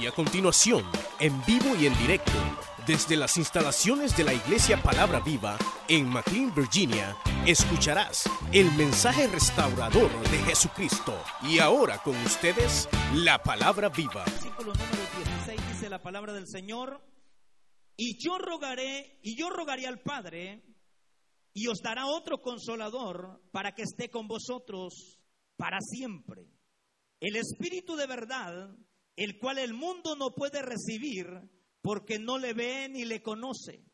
Y a continuación, en vivo y en directo, desde las instalaciones de la Iglesia Palabra Viva en McLean, Virginia, escucharás el mensaje restaurador de Jesucristo. Y ahora con ustedes, la Palabra Viva. Versículo número 16 dice la palabra del Señor, y yo rogaré, y yo rogaré al Padre, y os dará otro consolador para que esté con vosotros para siempre. El Espíritu de verdad, el cual el mundo no puede recibir porque no le ve ni le conoce.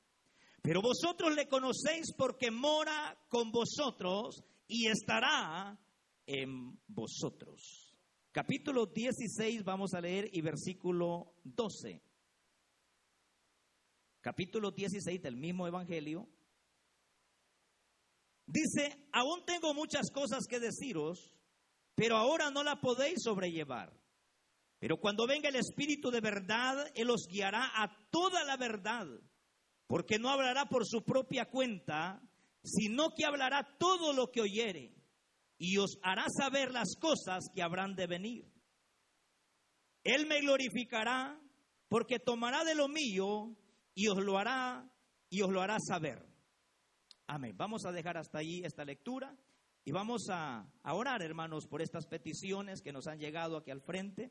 Pero vosotros le conocéis porque mora con vosotros y estará en vosotros. Capítulo 16 vamos a leer y versículo 12. Capítulo 16 del mismo Evangelio. Dice, aún tengo muchas cosas que deciros, pero ahora no la podéis sobrellevar. Pero cuando venga el Espíritu de verdad, Él os guiará a toda la verdad, porque no hablará por su propia cuenta, sino que hablará todo lo que oyere, y os hará saber las cosas que habrán de venir. Él me glorificará, porque tomará de lo mío y os lo hará y os lo hará saber. Amén. Vamos a dejar hasta ahí esta lectura y vamos a, a orar, hermanos, por estas peticiones que nos han llegado aquí al frente.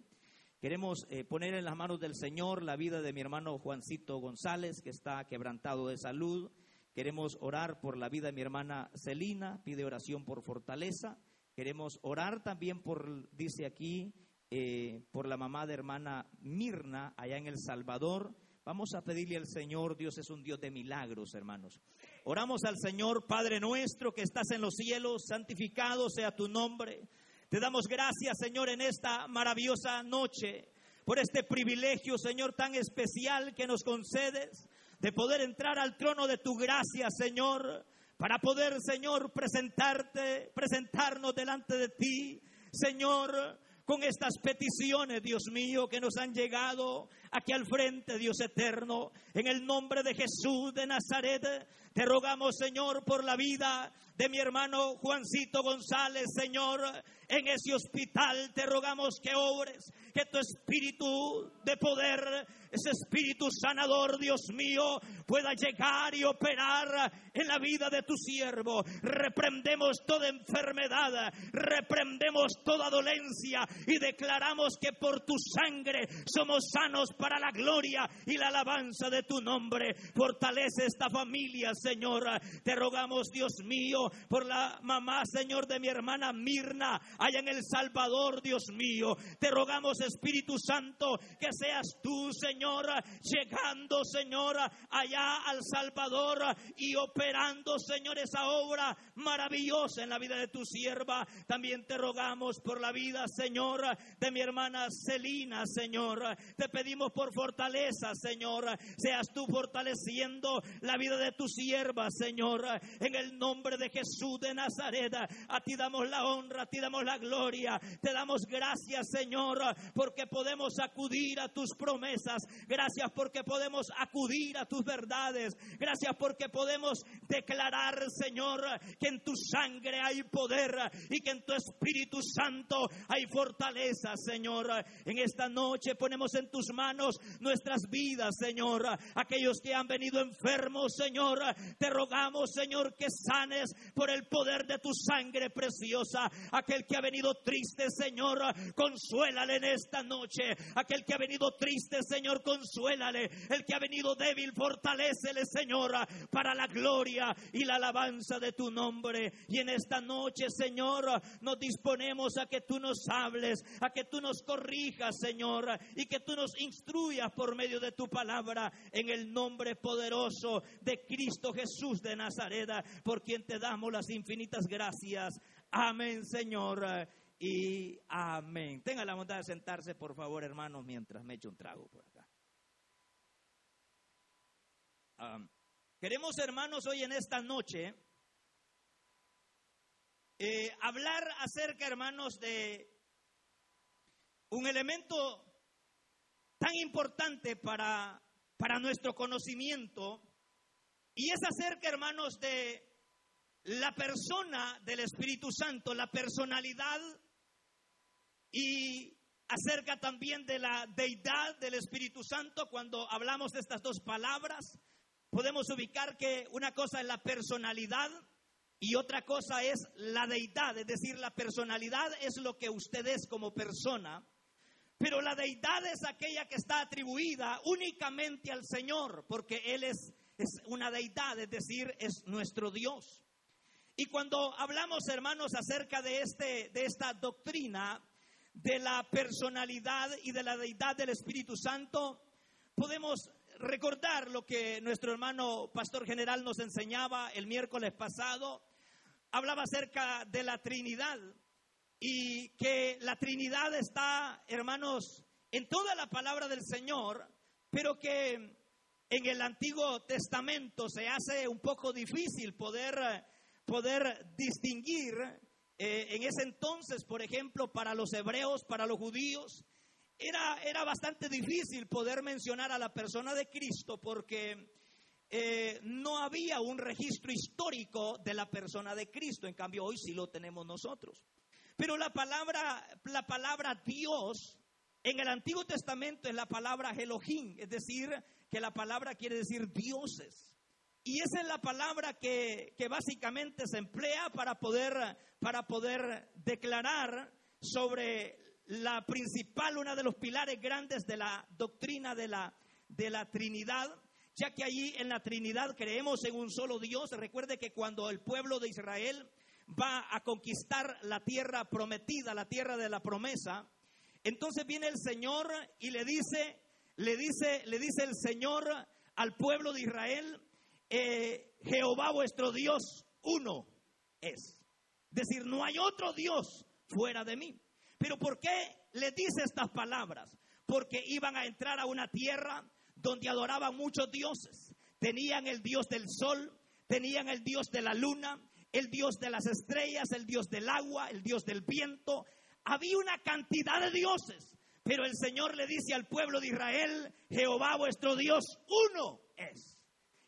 Queremos eh, poner en las manos del Señor la vida de mi hermano Juancito González, que está quebrantado de salud. Queremos orar por la vida de mi hermana Celina, pide oración por fortaleza. Queremos orar también por, dice aquí, eh, por la mamá de hermana Mirna, allá en El Salvador. Vamos a pedirle al Señor, Dios es un Dios de milagros, hermanos. Oramos al Señor, Padre nuestro, que estás en los cielos, santificado sea tu nombre. Te damos gracias, Señor, en esta maravillosa noche, por este privilegio, Señor, tan especial que nos concedes de poder entrar al trono de tu gracia, Señor, para poder, Señor, presentarte, presentarnos delante de ti, Señor, con estas peticiones, Dios mío, que nos han llegado aquí al frente, Dios eterno, en el nombre de Jesús de Nazaret. Te rogamos, Señor, por la vida de mi hermano Juancito González, Señor, en ese hospital. Te rogamos que obres, que tu espíritu de poder, ese espíritu sanador, Dios mío, pueda llegar y operar en la vida de tu siervo. Reprendemos toda enfermedad, reprendemos toda dolencia y declaramos que por tu sangre somos sanos para la gloria y la alabanza de tu nombre. Fortalece esta familia, Señor. Te rogamos, Dios mío, por la mamá, Señor, de mi hermana Mirna, allá en El Salvador, Dios mío. Te rogamos, Espíritu Santo, que seas tú, Señor, llegando, Señor, allá al Salvador y operando, Señor, esa obra maravillosa en la vida de tu sierva. También te rogamos por la vida, Señor, de mi hermana Celina, Señor. Te pedimos por fortaleza, Señor. Seas tú fortaleciendo la vida de tu sierva, Señor. En el nombre de Jesús de Nazaret, a ti damos la honra, a ti damos la gloria. Te damos gracias, Señor, porque podemos acudir a tus promesas. Gracias porque podemos acudir a tus verdades. Gracias porque podemos declarar, Señor, que en tu sangre hay poder y que en tu Espíritu Santo hay fortaleza, Señor. En esta noche ponemos en tus manos nuestras vidas, Señor. Aquellos que han venido enfermos, Señor, te rogamos, Señor, que sanes por el poder de tu sangre preciosa. Aquel que ha venido triste, Señor, consuélale en esta noche. Aquel que ha venido triste, Señor, consuélale. El que ha venido débil, fortalecele, Señor, para la gloria y la alabanza de tu nombre. Y en esta noche, Señor, nos disponemos a que tú nos hables, a que tú nos corrijas, Señor, y que tú nos instruyas por medio de tu palabra en el nombre poderoso de Cristo Jesús de Nazaret, por quien te damos las infinitas gracias. Amén, Señor. Y amén. Tenga la bondad de sentarse, por favor, hermanos, mientras me echo un trago por acá. Queremos, hermanos, hoy en esta noche eh, hablar acerca, hermanos, de un elemento importante para, para nuestro conocimiento y es acerca, hermanos, de la persona del Espíritu Santo, la personalidad y acerca también de la deidad del Espíritu Santo. Cuando hablamos de estas dos palabras, podemos ubicar que una cosa es la personalidad y otra cosa es la deidad, es decir, la personalidad es lo que usted es como persona, pero la deidad es aquella que está atribuida únicamente al Señor, porque Él es, es una deidad, es decir, es nuestro Dios. Y cuando hablamos, hermanos, acerca de, este, de esta doctrina de la personalidad y de la deidad del Espíritu Santo, podemos recordar lo que nuestro hermano pastor general nos enseñaba el miércoles pasado. Hablaba acerca de la Trinidad y que la Trinidad está, hermanos, en toda la palabra del Señor, pero que en el Antiguo Testamento se hace un poco difícil poder, poder distinguir eh, en ese entonces, por ejemplo, para los hebreos, para los judíos, era, era bastante difícil poder mencionar a la persona de Cristo porque eh, no había un registro histórico de la persona de Cristo. En cambio, hoy sí lo tenemos nosotros. Pero la palabra, la palabra Dios en el Antiguo Testamento es la palabra Elohim, es decir, que la palabra quiere decir dioses. Y esa es la palabra que, que básicamente se emplea para poder, para poder declarar sobre la principal, una de los pilares grandes de la doctrina de la, de la Trinidad, ya que allí en la Trinidad creemos en un solo Dios. Recuerde que cuando el pueblo de Israel va a conquistar la tierra prometida, la tierra de la promesa, entonces viene el Señor y le dice, le dice, le dice el Señor al pueblo de Israel, eh, Jehová vuestro Dios uno es. Es decir, no hay otro Dios fuera de mí. Pero ¿por qué le dice estas palabras? Porque iban a entrar a una tierra donde adoraban muchos dioses. Tenían el dios del sol, tenían el dios de la luna, el dios de las estrellas, el dios del agua, el dios del viento. Había una cantidad de dioses. Pero el Señor le dice al pueblo de Israel, Jehová vuestro Dios uno es.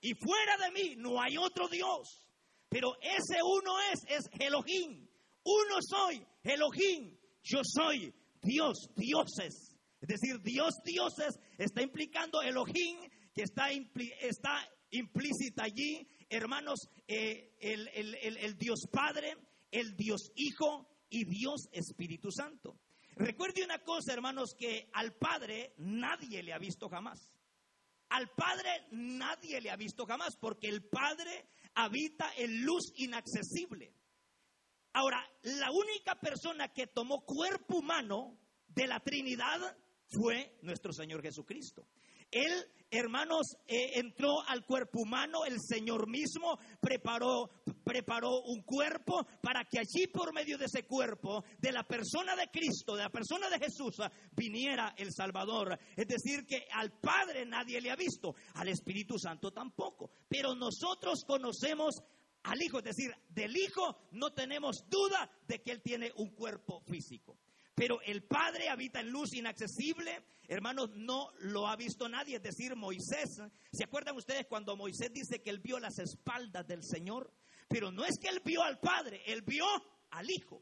Y fuera de mí no hay otro Dios. Pero ese uno es, es Elohim. Uno soy, Elohim. Yo soy Dios, dioses. Es decir, Dios, dioses, está implicando Elohim, que está, está implícita allí, hermanos, eh, el, el Dios Padre, el Dios Hijo y Dios Espíritu Santo. Recuerde una cosa, hermanos, que al Padre nadie le ha visto jamás. Al Padre nadie le ha visto jamás, porque el Padre habita en luz inaccesible. Ahora, la única persona que tomó cuerpo humano de la Trinidad fue nuestro Señor Jesucristo. Él, hermanos, eh, entró al cuerpo humano, el Señor mismo preparó, preparó un cuerpo para que allí por medio de ese cuerpo, de la persona de Cristo, de la persona de Jesús, viniera el Salvador. Es decir, que al Padre nadie le ha visto, al Espíritu Santo tampoco. Pero nosotros conocemos al Hijo, es decir, del Hijo no tenemos duda de que Él tiene un cuerpo físico. Pero el Padre habita en luz inaccesible, hermanos, no lo ha visto nadie, es decir, Moisés. ¿Se acuerdan ustedes cuando Moisés dice que él vio las espaldas del Señor? Pero no es que él vio al Padre, él vio al Hijo.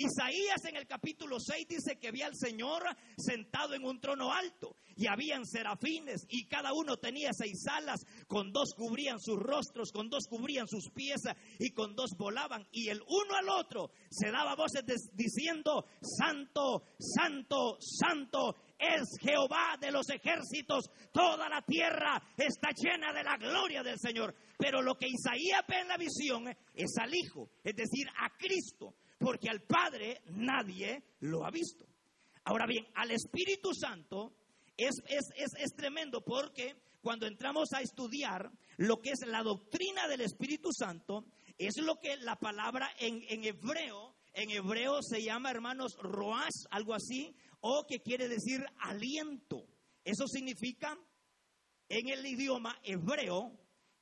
Isaías en el capítulo 6 dice que había al Señor sentado en un trono alto y habían serafines y cada uno tenía seis alas, con dos cubrían sus rostros, con dos cubrían sus pies y con dos volaban. Y el uno al otro se daba voces diciendo, Santo, Santo, Santo es Jehová de los ejércitos, toda la tierra está llena de la gloria del Señor. Pero lo que Isaías ve en la visión es al Hijo, es decir, a Cristo porque al Padre nadie lo ha visto. Ahora bien, al Espíritu Santo es, es, tremendo porque cuando entramos a estudiar lo que es la doctrina del Espíritu Santo, es lo que la palabra en, en hebreo, en hebreo se llama, hermanos, roas, algo así, o que quiere decir aliento. Eso significa, en el idioma hebreo,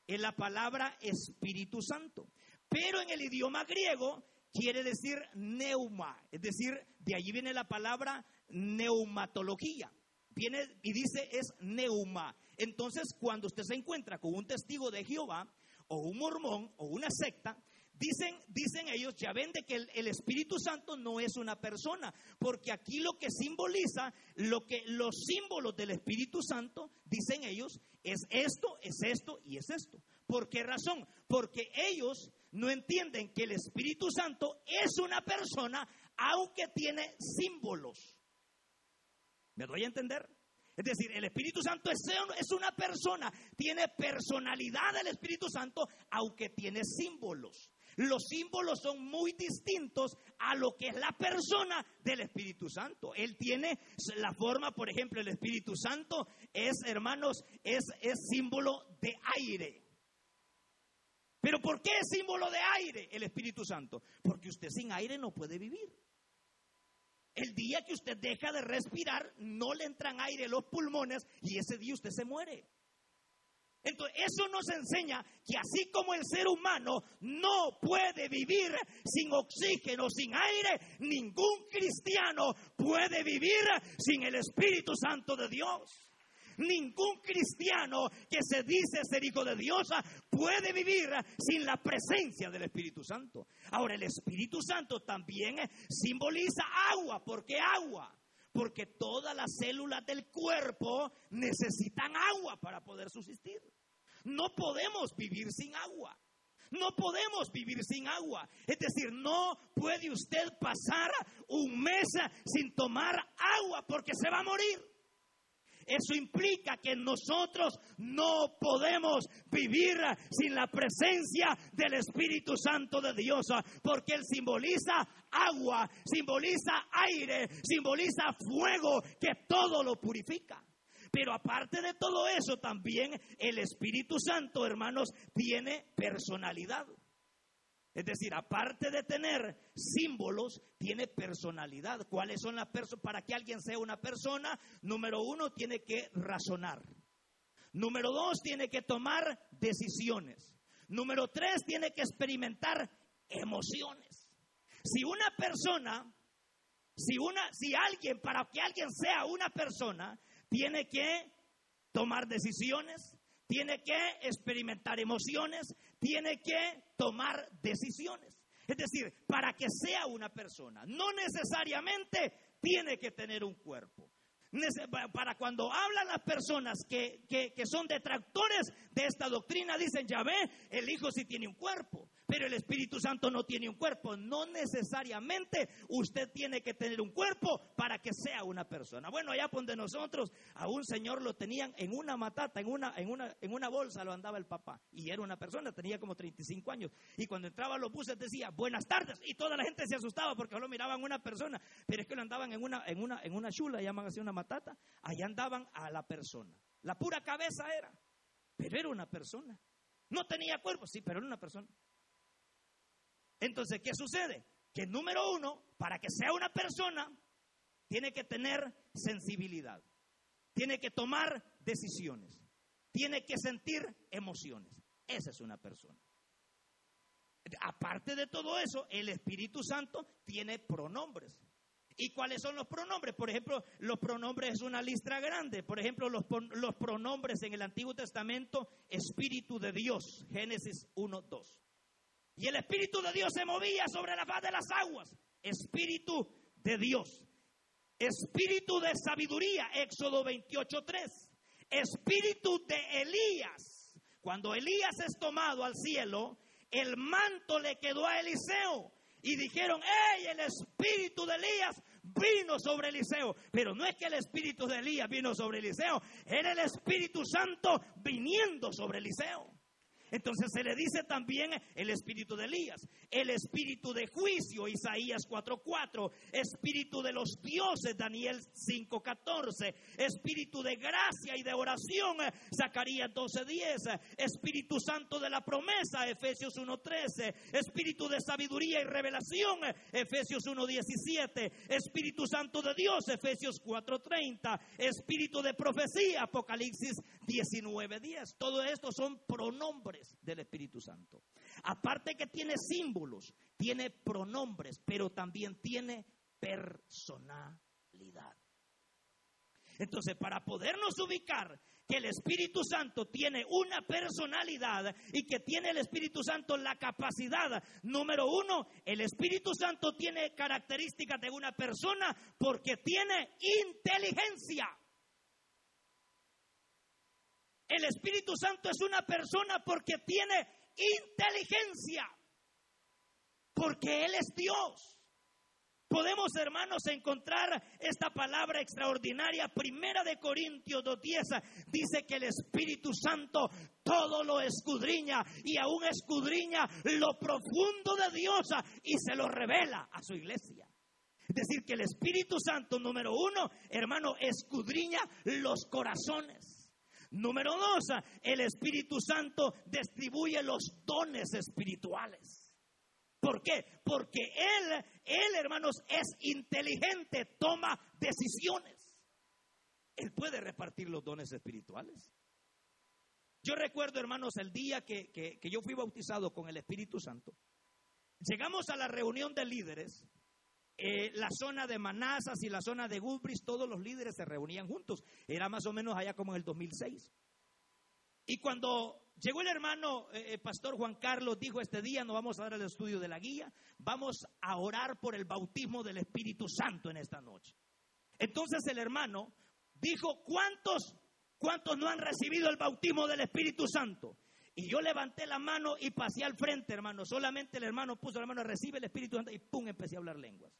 en la palabra Espíritu Santo. Pero en el idioma griego quiere decir neuma, es decir, de allí viene la palabra neumatología. Viene y dice es neuma. Entonces, cuando usted se encuentra con un testigo de Jehová o un mormón o una secta, Dicen, dicen ellos, ya ven de que el, el, Espíritu Santo no es una persona, porque aquí lo que simboliza, lo que los símbolos del Espíritu Santo, dicen ellos, es esto, es esto y es esto. ¿Por qué razón? Porque ellos no entienden que el Espíritu Santo es una persona, aunque tiene símbolos. ¿Me doy a entender? Es decir, el Espíritu Santo es, una persona, tiene personalidad el Espíritu Santo, aunque tiene símbolos. Los símbolos son muy distintos a lo que es la persona del Espíritu Santo. Él tiene la forma, por ejemplo, el Espíritu Santo es, hermanos, es, es símbolo de aire. Pero ¿por qué es símbolo de aire el Espíritu Santo? Porque usted sin aire no puede vivir. El día que usted deja de respirar, no le entran aire los pulmones y ese día usted se muere. Entonces, eso nos enseña que así como el ser humano no puede vivir sin oxígeno, sin aire, ningún cristiano puede vivir sin el Espíritu Santo de Dios. Ningún cristiano que se dice ser hijo de Dios puede vivir sin la presencia del Espíritu Santo. Ahora, el Espíritu Santo también simboliza agua. ¿Por qué agua? Porque todas las células del cuerpo necesitan agua para poder subsistir. No podemos vivir sin agua. No podemos vivir sin agua. Es decir, no puede usted pasar un mes sin tomar agua porque se va a morir. Eso implica que nosotros no podemos vivir sin la presencia del Espíritu Santo de Dios, porque Él simboliza agua, simboliza aire, simboliza fuego que todo lo purifica. Pero aparte de todo eso, también el Espíritu Santo, hermanos, tiene personalidad. Es decir, aparte de tener símbolos, tiene personalidad. ¿Cuáles son las personas? Para que alguien sea una persona, número uno, tiene que razonar. Número dos, tiene que tomar decisiones. Número tres, tiene que experimentar emociones. Si una persona, si una, si alguien, para que alguien sea una persona, tiene que tomar decisiones, tiene que experimentar emociones, tiene que tomar decisiones. Es decir, para que sea una persona, no necesariamente tiene que tener un cuerpo. Para cuando hablan las personas que, que, son detractores de esta doctrina, dicen, ya ve, el Hijo sí tiene un cuerpo pero el Espíritu Santo no tiene un cuerpo. No necesariamente usted tiene que tener un cuerpo para que sea una persona. Bueno, allá donde nosotros a un señor lo tenían en una matata, en una, en una, en una bolsa lo andaba el papá. Y era una persona, tenía como 35 años. Y cuando entraba a los buses decía, buenas tardes. Y toda la gente se asustaba porque solo miraban una persona. Pero es que lo andaban en una, en una, en una chula, llaman así una matata. Allá andaban a la persona. La pura cabeza era. Pero era una persona. No tenía cuerpo, sí, pero era una persona. Entonces, ¿qué sucede? Que número uno, para que sea una persona, tiene que tener sensibilidad, tiene que tomar decisiones, tiene que sentir emociones. Esa es una persona. Aparte de todo eso, el Espíritu Santo tiene pronombres. ¿Y cuáles son los pronombres? Por ejemplo, los pronombres es una lista grande. Por ejemplo, los, los pronombres en el Antiguo Testamento, Espíritu de Dios, Génesis 1, 2. Y el Espíritu de Dios se movía sobre la faz de las aguas. Espíritu de Dios. Espíritu de sabiduría, Éxodo 28.3. Espíritu de Elías. Cuando Elías es tomado al cielo, el manto le quedó a Eliseo. Y dijeron, ¡Ey, el espíritu de Elías vino sobre Eliseo! Pero no es que el espíritu de Elías vino sobre Eliseo, era el Espíritu Santo viniendo sobre Eliseo. Entonces se le dice también el espíritu de Elías, el espíritu de juicio, Isaías 4:4, espíritu de los dioses, Daniel 5:14, espíritu de gracia y de oración, Zacarías 12:10, espíritu santo de la promesa, Efesios 1:13, espíritu de sabiduría y revelación, Efesios 1:17, espíritu santo de Dios, Efesios 4:30, espíritu de profecía, Apocalipsis 19:10. Todo esto son pronombres del Espíritu Santo. Aparte que tiene símbolos, tiene pronombres, pero también tiene personalidad. Entonces, para podernos ubicar que el Espíritu Santo tiene una personalidad y que tiene el Espíritu Santo la capacidad, número uno, el Espíritu Santo tiene características de una persona porque tiene inteligencia. El Espíritu Santo es una persona porque tiene inteligencia, porque Él es Dios. Podemos, hermanos, encontrar esta palabra extraordinaria. Primera de Corintios 2.10 dice que el Espíritu Santo todo lo escudriña y aún escudriña lo profundo de Dios y se lo revela a su iglesia. Es decir, que el Espíritu Santo, número uno, hermano, escudriña los corazones. Número dos, el Espíritu Santo distribuye los dones espirituales. ¿Por qué? Porque Él, Él, hermanos, es inteligente, toma decisiones. Él puede repartir los dones espirituales. Yo recuerdo, hermanos, el día que, yo fui bautizado con el Espíritu Santo. Llegamos a la reunión de líderes eh, la zona de Manazas y la zona de Gubris, todos los líderes se reunían juntos. Era más o menos allá como en el 2006. Y cuando llegó el hermano eh, eh, Pastor Juan Carlos, dijo este día no vamos a dar el estudio de la guía, vamos a orar por el bautismo del Espíritu Santo en esta noche. Entonces el hermano dijo, ¿cuántos, cuántos no han recibido el bautismo del Espíritu Santo? Y yo levanté la mano y pasé al frente, hermano. Solamente el hermano puso la mano, recibe el Espíritu Santo y pum, empecé a hablar lenguas.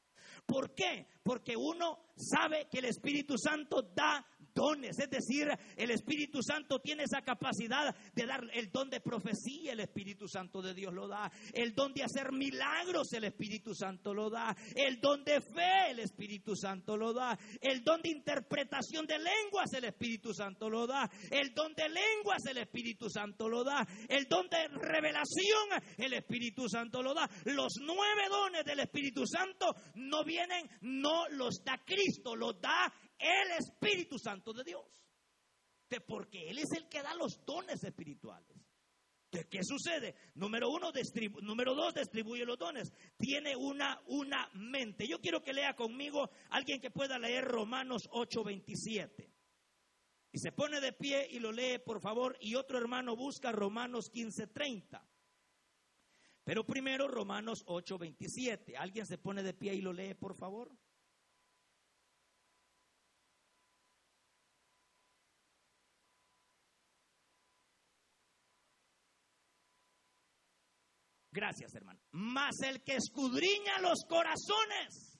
¿Por qué? Porque uno sabe que el Espíritu Santo da dones, es decir, el Espíritu Santo tiene esa capacidad de dar el don de profecía, el Espíritu Santo de Dios lo da, el don de hacer milagros, el Espíritu Santo lo da, el don de fe, el Espíritu Santo lo da, el don de interpretación de lenguas, el Espíritu Santo lo da, el don de lenguas, el Espíritu Santo lo da, el don de revelación, el Espíritu Santo lo da. Los nueve dones del Espíritu Santo no vienen, no los da Cristo, los da el Espíritu Santo de Dios. De porque Él es el que da los dones espirituales. ¿De qué sucede? Número uno, número dos, distribuye los dones. Tiene una, una mente. Yo quiero que lea conmigo alguien que pueda leer Romanos 8:27. Y se pone de pie y lo lee, por favor. Y otro hermano busca Romanos 15:30. Pero primero Romanos 8:27. ¿Alguien se pone de pie y lo lee, por favor? Gracias, hermano. Mas el que escudriña los corazones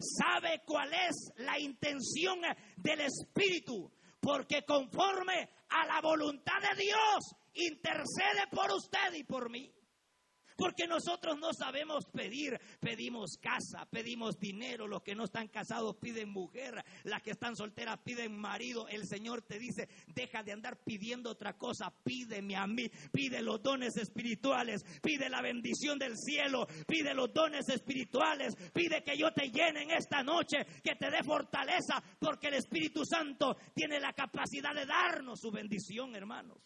sabe cuál es la intención del Espíritu, porque conforme a la voluntad de Dios intercede por usted y por mí. Porque nosotros no sabemos pedir. Pedimos casa, pedimos dinero. Los que no están casados piden mujer. Las que están solteras piden marido. El Señor te dice, deja de andar pidiendo otra cosa. Pídeme a mí. Pide los dones espirituales. Pide la bendición del cielo. Pide los dones espirituales. Pide que yo te llene en esta noche. Que te dé fortaleza. Porque el Espíritu Santo tiene la capacidad de darnos su bendición, hermanos.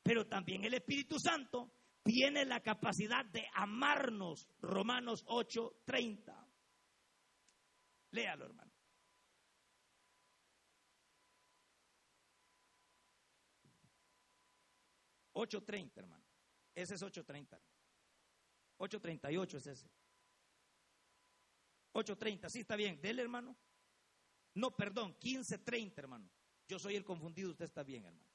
Pero también el Espíritu Santo tiene la capacidad de amarnos. Romanos 8:30. Léalo, hermano. ¿8.30, hermano. Ese es 8.30. 8.38 es ese. 8.30, sí está bien. Dele, hermano. No, perdón, 15.30, hermano. Yo soy el confundido, usted está bien, hermano.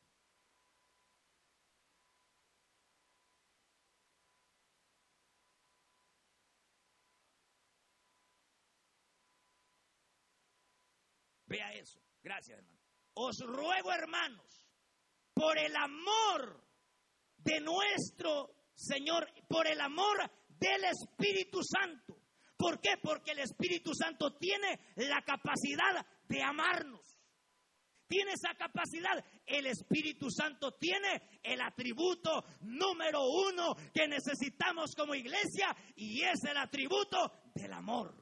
Vea eso. Gracias, hermano. Os ruego, hermanos, por el amor de nuestro Señor, por el amor del Espíritu Santo. ¿Por qué? Porque el Espíritu Santo tiene la capacidad de amarnos. Tiene esa capacidad. El Espíritu Santo tiene el atributo número uno que necesitamos como iglesia y es el atributo del amor.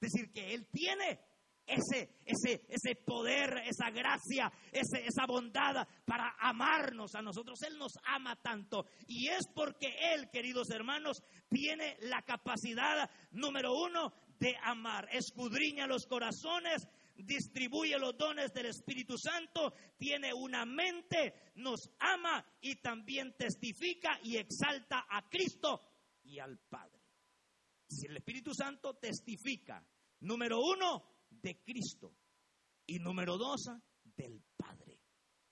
Es decir, que Él tiene ese, ese, ese poder, esa gracia, ese, esa bondad para amarnos a nosotros. Él nos ama tanto. Y es porque Él, queridos hermanos, tiene la capacidad, número uno, de amar. Escudriña los corazones, distribuye los dones del Espíritu Santo, tiene una mente, nos ama y también testifica y exalta a Cristo y al Padre. Si el Espíritu Santo testifica, número uno, de Cristo y número dos, del Padre.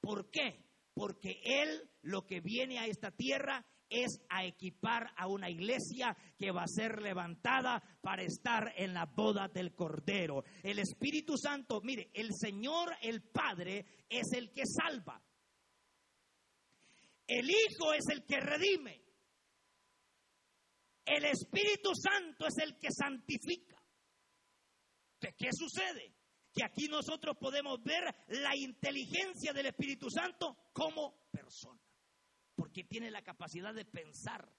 ¿Por qué? Porque Él lo que viene a esta tierra es a equipar a una iglesia que va a ser levantada para estar en la boda del Cordero. El Espíritu Santo, mire, el Señor, el Padre, es el que salva. El Hijo es el que redime. El Espíritu Santo es el que santifica. ¿Qué sucede? Que aquí nosotros podemos ver la inteligencia del Espíritu Santo como persona porque tiene la capacidad de pensar.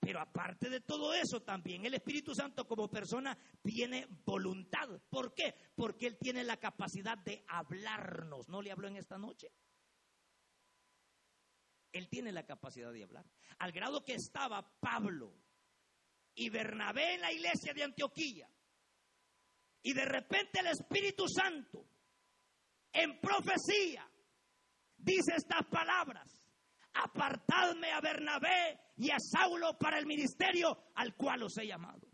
Pero aparte de todo eso, también el Espíritu Santo como persona tiene voluntad. ¿Por qué? Porque Él tiene la capacidad de hablarnos. ¿No le habló en esta noche? Él tiene la capacidad de hablar. Al grado que estaba Pablo y Bernabé en la iglesia de Antioquía. Y de repente el Espíritu Santo, en profecía, dice estas palabras apartadme a Bernabé y a Saulo para el ministerio al cual os he llamado.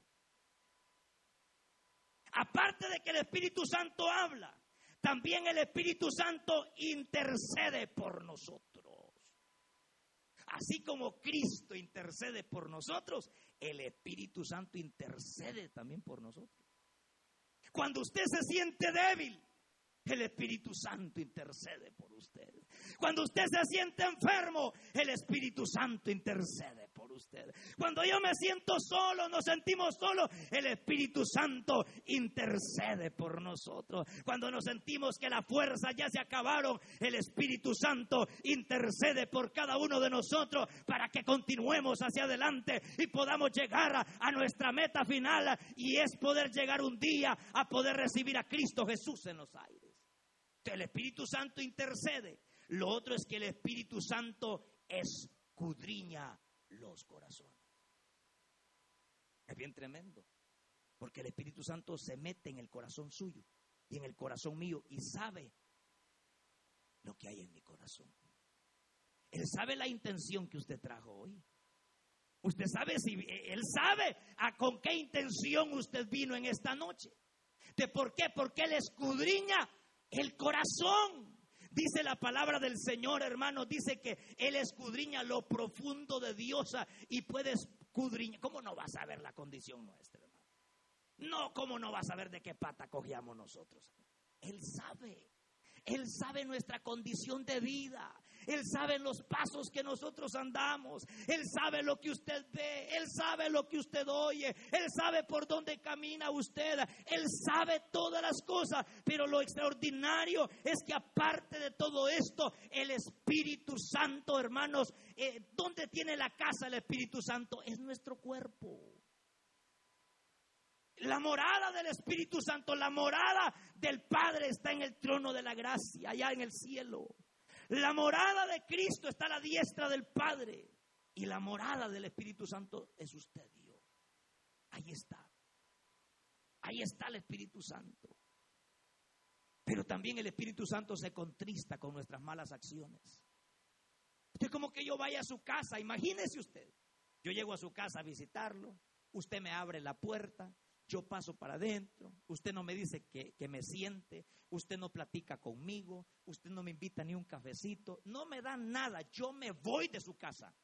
Aparte de que el Espíritu Santo habla, también el Espíritu Santo intercede por nosotros. Así como Cristo intercede por nosotros, el Espíritu Santo intercede también por nosotros. Cuando usted se siente débil, el Espíritu Santo intercede por usted. Cuando usted se siente enfermo, el Espíritu Santo intercede por usted. Cuando yo me siento solo, nos sentimos solos, el Espíritu Santo intercede por nosotros. Cuando nos sentimos que las fuerzas ya se acabaron, el Espíritu Santo intercede por cada uno de nosotros para que continuemos hacia adelante y podamos llegar a, a nuestra meta final y es poder llegar un día a poder recibir a Cristo Jesús en los aires. El Espíritu Santo intercede. Lo otro es que el Espíritu Santo escudriña los corazones. Es bien tremendo. Porque el Espíritu Santo se mete en el corazón suyo y en el corazón mío y sabe lo que hay en mi corazón. Él sabe la intención que usted trajo hoy. Usted sabe si él sabe a con qué intención usted vino en esta noche. ¿De por qué? Porque él escudriña el corazón. Dice la palabra del Señor, hermano, dice que Él escudriña lo profundo de Dios y puede escudriñar. ¿Cómo no vas a ver la condición nuestra, hermano? No, ¿cómo no vas a ver de qué pata cogíamos nosotros? Él sabe. Él sabe nuestra condición de vida. Él sabe los pasos que nosotros andamos. Él sabe lo que usted ve. Él sabe lo que usted oye. Él sabe por dónde camina usted. Él sabe todas las cosas. Pero lo extraordinario es que aparte de todo esto, el Espíritu Santo, hermanos, eh, ¿dónde tiene la casa el Espíritu Santo? Es nuestro cuerpo. La morada del Espíritu Santo, la morada del Padre está en el trono de la gracia, allá en el cielo. La morada de Cristo está a la diestra del Padre. Y la morada del Espíritu Santo es usted yo. Ahí está. Ahí está el Espíritu Santo. Pero también el Espíritu Santo se contrista con nuestras malas acciones. Usted como que yo vaya a su casa, imagínese usted. Yo llego a su casa a visitarlo, usted me abre la puerta, yo paso para adentro, usted no me dice que, me siente, usted no platica conmigo, usted no me invita ni un cafecito, no me da nada, yo me voy de su casa.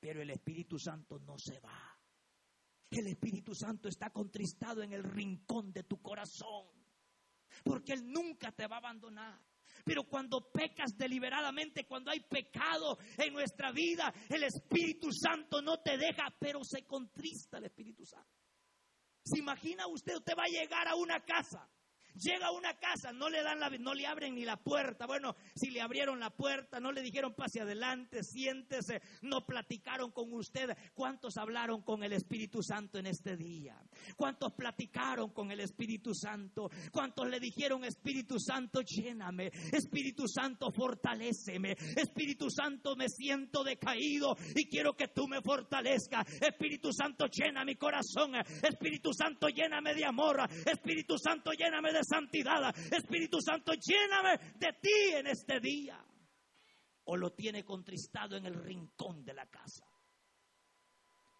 Pero el Espíritu Santo no se va. El Espíritu Santo está contristado en el rincón de tu corazón, porque Él nunca te va a abandonar. Pero cuando pecas deliberadamente, cuando hay pecado en nuestra vida, el Espíritu Santo no te deja, pero se contrista el Espíritu Santo. ¿Se imagina usted? Usted va a llegar a una casa Llega a una casa, no le dan la, no le abren ni la puerta. Bueno, si le abrieron la puerta, no le dijeron pase adelante, siéntese, no platicaron con usted. ¿Cuántos hablaron con el Espíritu Santo en este día? ¿Cuántos platicaron con el Espíritu Santo? ¿Cuántos le dijeron Espíritu Santo, lléname? Espíritu Santo, fortaléceme. Espíritu Santo, me siento decaído y quiero que tú me fortalezcas. Espíritu Santo, llena mi corazón. Espíritu Santo, lléname de amor. Espíritu Santo, lléname de santidad. Espíritu Santo, lléname de ti en este día. O lo tiene contristado en el rincón de la casa.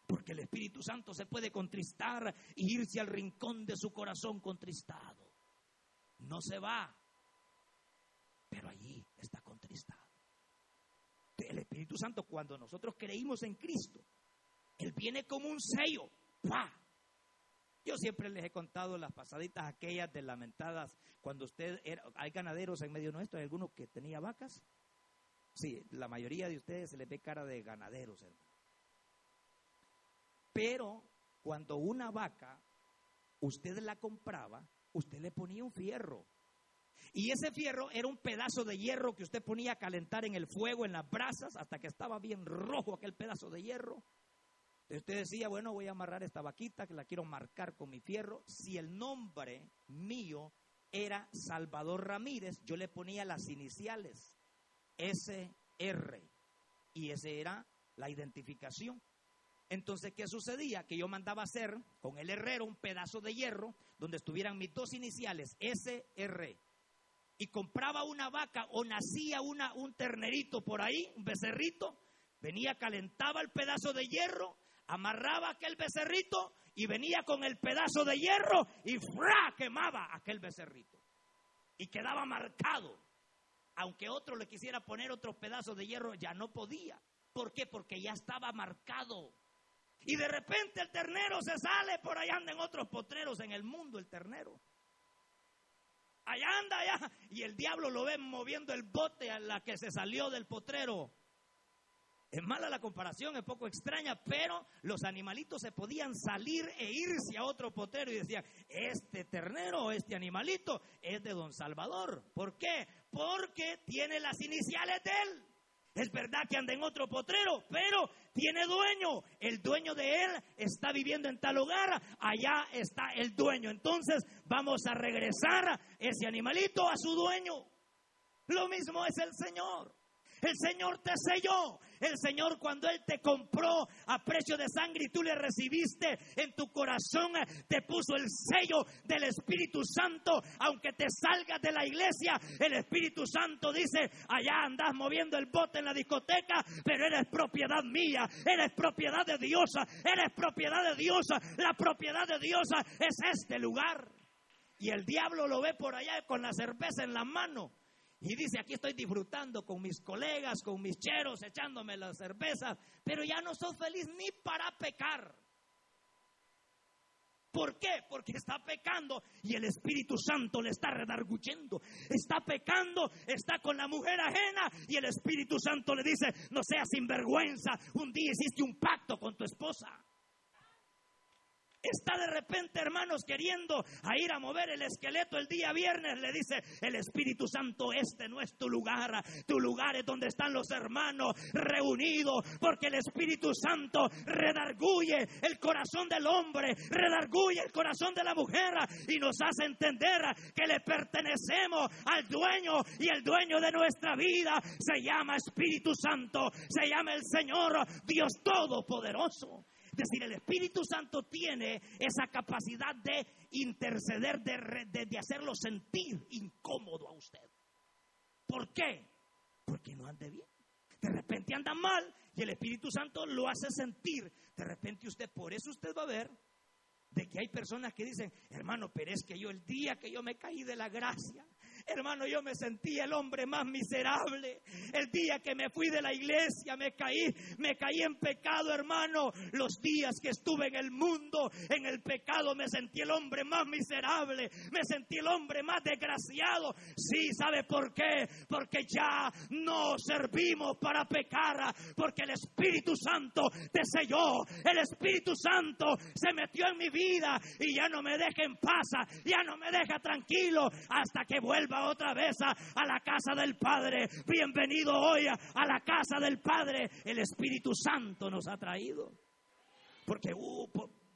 Porque el Espíritu Santo se puede contristar y irse al rincón de su corazón contristado. No se va, pero allí está contristado. El Espíritu Santo, cuando nosotros creímos en Cristo, Él viene como un sello. Yo siempre les he contado las pasaditas aquellas de lamentadas, cuando usted era, hay ganaderos en medio nuestro, hay algunos que tenía vacas. Sí, la mayoría de ustedes se les ve cara de ganaderos. Pero cuando una vaca usted la compraba, usted le ponía un fierro. Y ese fierro era un pedazo de hierro que usted ponía a calentar en el fuego, en las brasas, hasta que estaba bien rojo aquel pedazo de hierro. Usted decía, bueno, voy a amarrar esta vaquita que la quiero marcar con mi fierro. Si el nombre mío era Salvador Ramírez, yo le ponía las iniciales SR. Y ese era la identificación. Entonces, ¿qué sucedía? Que yo mandaba hacer con el herrero un pedazo de hierro donde estuvieran mis dos iniciales, SR. Y compraba una vaca o nacía una, un ternerito por ahí, un becerrito, venía, calentaba el pedazo de hierro, amarraba aquel becerrito y venía con el pedazo de hierro y ¡fra! quemaba aquel becerrito. Y quedaba marcado. Aunque otro le quisiera poner otro pedazo de hierro, ya no podía. ¿Por qué? Porque ya estaba marcado. Y de repente el ternero se sale, por ahí anda en otros potreros en el mundo el ternero. Allá anda, allá. Y el diablo lo ve moviendo el bote a la que se salió del potrero. Es mala la comparación, es poco extraña, pero los animalitos se podían salir e irse a otro potrero y decían, este ternero o este animalito es de don Salvador. ¿Por qué? Porque tiene las iniciales de él. Es verdad que anda en otro potrero, pero tiene dueño. El dueño de él está viviendo en tal lugar, allá está el dueño. Entonces vamos a regresar ese animalito a su dueño. Lo mismo es el Señor. El Señor te selló. El Señor cuando Él te compró a precio de sangre y tú le recibiste en tu corazón, te puso el sello del Espíritu Santo. Aunque te salgas de la iglesia, el Espíritu Santo dice, allá andas moviendo el bote en la discoteca, pero eres propiedad mía, eres propiedad de Dios, eres propiedad de Dios. La propiedad de Dios es este lugar. Y el diablo lo ve por allá con la cerveza en la mano. Y dice, aquí estoy disfrutando con mis colegas, con mis cheros, echándome las cervezas, pero ya no soy feliz ni para pecar. ¿Por qué? Porque está pecando y el Espíritu Santo le está redarguyendo. Está pecando, está con la mujer ajena y el Espíritu Santo le dice, no seas sinvergüenza, un día hiciste un pacto con tu esposa. Está de repente, hermanos, queriendo a ir a mover el esqueleto el día viernes. Le dice el Espíritu Santo, este no es tu lugar. Tu lugar es donde están los hermanos reunidos. Porque el Espíritu Santo redarguye el corazón del hombre, redarguye el corazón de la mujer y nos hace entender que le pertenecemos al dueño y el dueño de nuestra vida se llama Espíritu Santo, se llama el Señor Dios Todopoderoso. Es decir, el Espíritu Santo tiene esa capacidad de interceder, de, hacerlo sentir incómodo a usted. ¿Por qué? Porque no ande bien. De repente anda mal y el Espíritu Santo lo hace sentir. De repente usted, por eso usted va a ver de que hay personas que dicen, hermano, pero es que yo el día que yo me caí de la gracia, Hermano, yo me sentí el hombre más miserable. El día que me fui de la iglesia, me caí, me caí en pecado, hermano. Los días que estuve en el mundo, en el pecado, me sentí el hombre más miserable. Me sentí el hombre más desgraciado. Sí, ¿sabe por qué? Porque ya no servimos para pecar, porque el Espíritu Santo te selló. El Espíritu Santo se metió en mi vida y ya no me deja en paz, ya no me deja tranquilo hasta que vuelva otra vez a, la casa del Padre. Bienvenido hoy a, la casa del Padre. El Espíritu Santo nos ha traído. Porque uh,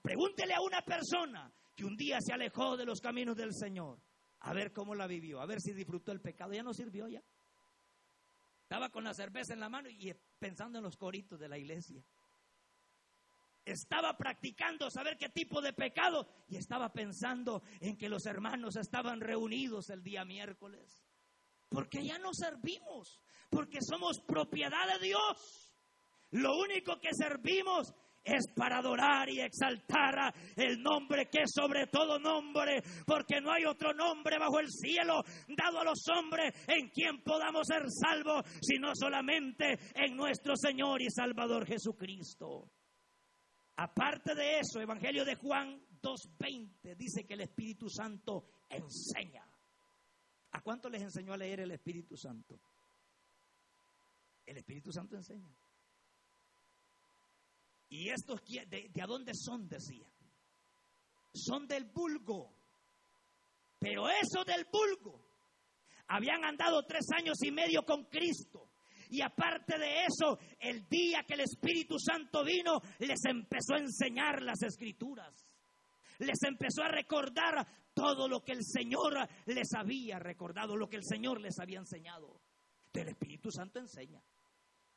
pregúntele a una persona que un día se alejó de los caminos del Señor. A ver cómo la vivió, a ver si disfrutó el pecado. Ya no sirvió ya. Estaba con la cerveza en la mano y pensando en los coritos de la iglesia. Estaba practicando saber qué tipo de pecado y estaba pensando en que los hermanos estaban reunidos el día miércoles. Porque ya no servimos, porque somos propiedad de Dios. Lo único que servimos es para adorar y exaltar el nombre que es sobre todo nombre, porque no hay otro nombre bajo el cielo dado a los hombres en quien podamos ser salvos, sino solamente en nuestro Señor y Salvador Jesucristo. Aparte de eso, Evangelio de Juan 2.20 dice que el Espíritu Santo enseña. ¿A cuánto les enseñó a leer el Espíritu Santo? El Espíritu Santo enseña. ¿Y estos de, de a dónde son? Decía. Son del vulgo. Pero eso del vulgo. Habían andado tres años y medio con Cristo. Y aparte de eso, el día que el Espíritu Santo vino, les empezó a enseñar las escrituras. Les empezó a recordar todo lo que el Señor les había recordado, lo que el Señor les había enseñado. El Espíritu Santo enseña.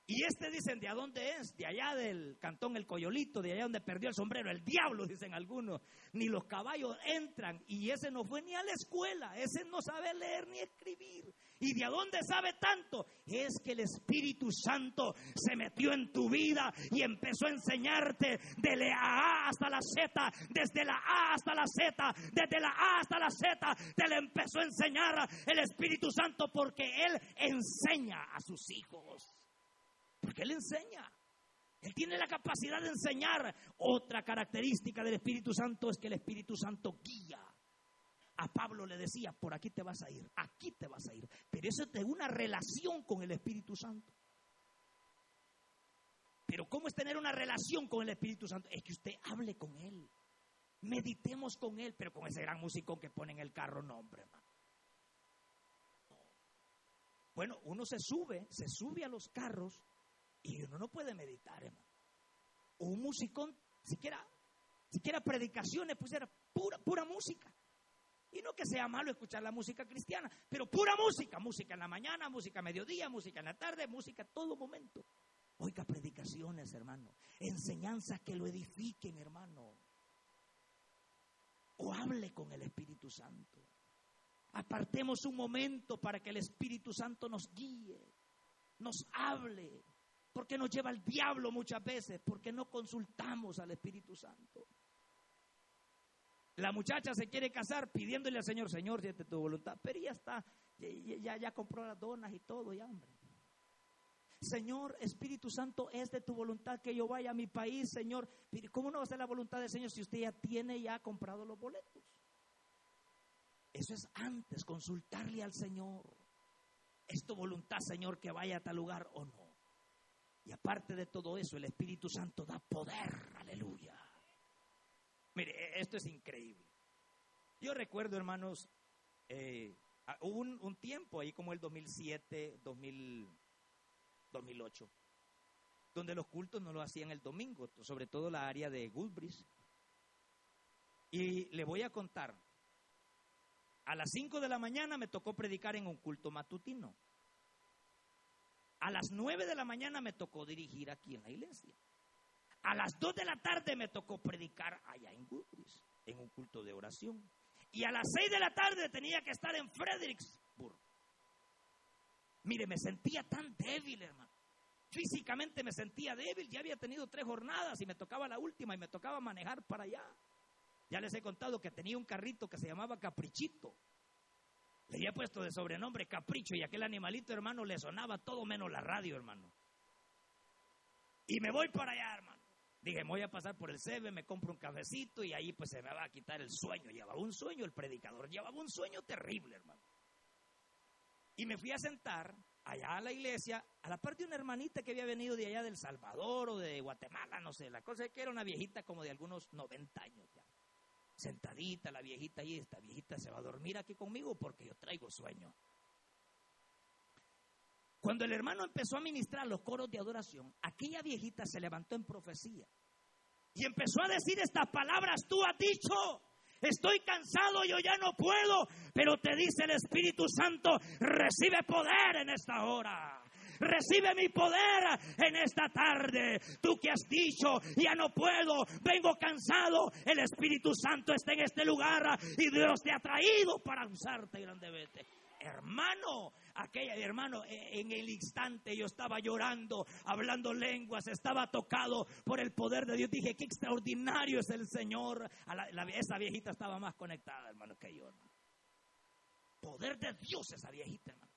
Y este dicen, ¿de dónde es? De allá del cantón El Coyolito, de allá donde perdió el sombrero, el diablo, dicen algunos. Ni los caballos entran. Y ese no fue ni a la escuela, ese no sabe leer ni escribir. ¿Y de dónde sabe tanto? Es que el Espíritu Santo se metió en tu vida y empezó a enseñarte de la A hasta la Z, desde la A hasta la Z, desde la A hasta la Z, te le empezó a enseñar el Espíritu Santo porque Él enseña a sus hijos. Porque Él enseña. Él tiene la capacidad de enseñar. Otra característica del Espíritu Santo es que el Espíritu Santo guía. A Pablo le decía, por aquí te vas a ir, aquí te vas a ir. Pero eso es de una relación con el Espíritu Santo. Pero ¿cómo es tener una relación con el Espíritu Santo? Es que usted hable con Él. Meditemos con Él, pero con ese gran músico que pone en el carro, no. Bueno, uno se sube, se sube a los carros y uno no puede meditar, hermano. un musicón, siquiera, siquiera predicaciones, pues era pura, pura música. Y no que sea malo escuchar la música cristiana, pero pura música, música en la mañana, música a mediodía, música en la tarde, música a todo momento. Oiga predicaciones, hermano, enseñanzas que lo edifiquen, hermano. O hable con el Espíritu Santo. Apartemos un momento para que el Espíritu Santo nos guíe, nos hable, porque nos lleva el diablo muchas veces, porque no consultamos al Espíritu Santo. La muchacha se quiere casar pidiéndole al Señor, Señor, si es tu voluntad, pero ya está, ya, ya, compró las donas y todo, ya hombre. Señor, Espíritu Santo, es de tu voluntad que yo vaya a mi país, Señor. ¿Cómo no va a ser la voluntad del Señor si usted ya tiene, ya comprado los boletos? Eso es antes, consultarle al Señor. ¿Es tu voluntad, Señor, que vaya a tal lugar o no? Y aparte de todo eso, el Espíritu Santo da poder, aleluya. Mire, e, esto es increíble. Yo recuerdo, hermanos, eh, hubo un, tiempo ahí como el 2007, 2008, donde los cultos no lo hacían el domingo, sobre todo la área de Goodbridge. Y le voy a contar, a las 5 de la mañana me tocó predicar en un culto matutino. A las 9 de la mañana me tocó dirigir aquí en la iglesia. A las 2 de la tarde me tocó predicar allá en Goodrich, en un culto de oración. Y a las 6 de la tarde tenía que estar en Fredericksburg. Mire, me sentía tan débil, hermano. Físicamente me sentía débil. Ya había tenido tres jornadas y me tocaba la última y me tocaba manejar para allá. Ya les he contado que tenía un carrito que se llamaba Caprichito. Le había puesto de sobrenombre Capricho y aquel animalito, hermano, le sonaba todo menos la radio, hermano. Y me voy para allá, hermano. Dije, voy a pasar por el CB, me compro un cafecito y ahí pues se me va a quitar el sueño. Llevaba un sueño el predicador, llevaba un sueño terrible, hermano. Y me fui a sentar allá a la iglesia, a la parte de una hermanita que había venido de allá del Salvador o de Guatemala, no sé. La cosa es que era una viejita como de algunos 90 años ya sentadita la viejita y esta viejita se va a dormir aquí conmigo porque yo traigo sueño. Cuando el hermano empezó a ministrar los coros de adoración, aquella viejita se levantó en profecía y empezó a decir estas palabras, tú has dicho, estoy cansado, yo ya no puedo, pero te dice el Espíritu Santo, recibe poder en esta hora recibe mi poder en esta tarde. Tú que has dicho, ya no puedo, vengo cansado, el Espíritu Santo está en este lugar y Dios te ha traído para usarte grandemente. Hermano, aquella hermano, e, en el instante yo estaba llorando, hablando lenguas, estaba tocado por el poder de Dios. Dije, qué extraordinario es el Señor. esa viejita estaba más conectada, hermano, que yo. Poder de Dios esa viejita, hermano.